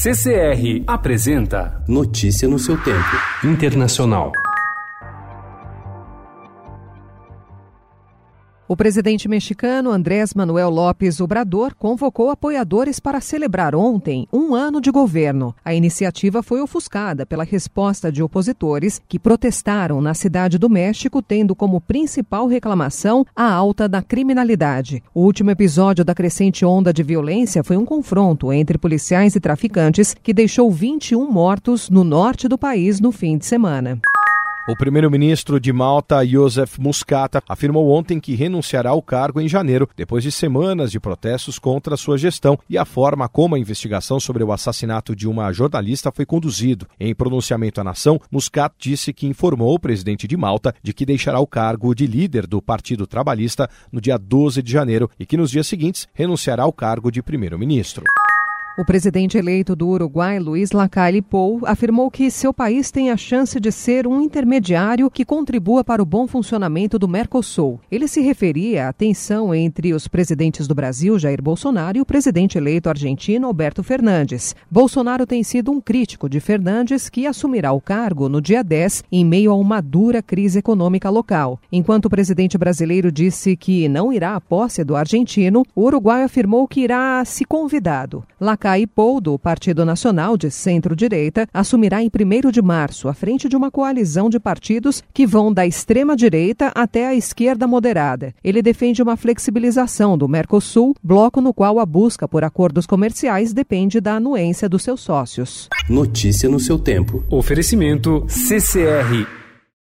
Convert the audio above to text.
CCR apresenta Notícia no seu tempo. Internacional. O presidente mexicano Andrés Manuel López Obrador convocou apoiadores para celebrar ontem um ano de governo. A iniciativa foi ofuscada pela resposta de opositores que protestaram na cidade do México, tendo como principal reclamação a alta da criminalidade. O último episódio da crescente onda de violência foi um confronto entre policiais e traficantes que deixou 21 mortos no norte do país no fim de semana. O primeiro-ministro de Malta, Josef Muscat, afirmou ontem que renunciará ao cargo em janeiro, depois de semanas de protestos contra sua gestão e a forma como a investigação sobre o assassinato de uma jornalista foi conduzido. Em pronunciamento à nação, Muscat disse que informou o presidente de Malta de que deixará o cargo de líder do Partido Trabalhista no dia 12 de janeiro e que nos dias seguintes renunciará ao cargo de primeiro-ministro. O presidente eleito do Uruguai, Luiz Lacalle Pou, afirmou que seu país tem a chance de ser um intermediário que contribua para o bom funcionamento do Mercosul. Ele se referia à tensão entre os presidentes do Brasil, Jair Bolsonaro, e o presidente eleito argentino, Alberto Fernandes. Bolsonaro tem sido um crítico de Fernandes, que assumirá o cargo no dia 10, em meio a uma dura crise econômica local. Enquanto o presidente brasileiro disse que não irá à posse do argentino, o uruguaio afirmou que irá se convidado. Lacalle Caipou, do Partido Nacional de Centro-Direita, assumirá em 1 de março, à frente de uma coalizão de partidos que vão da extrema-direita até a esquerda moderada. Ele defende uma flexibilização do Mercosul, bloco no qual a busca por acordos comerciais depende da anuência dos seus sócios. Notícia no seu tempo. Oferecimento CCR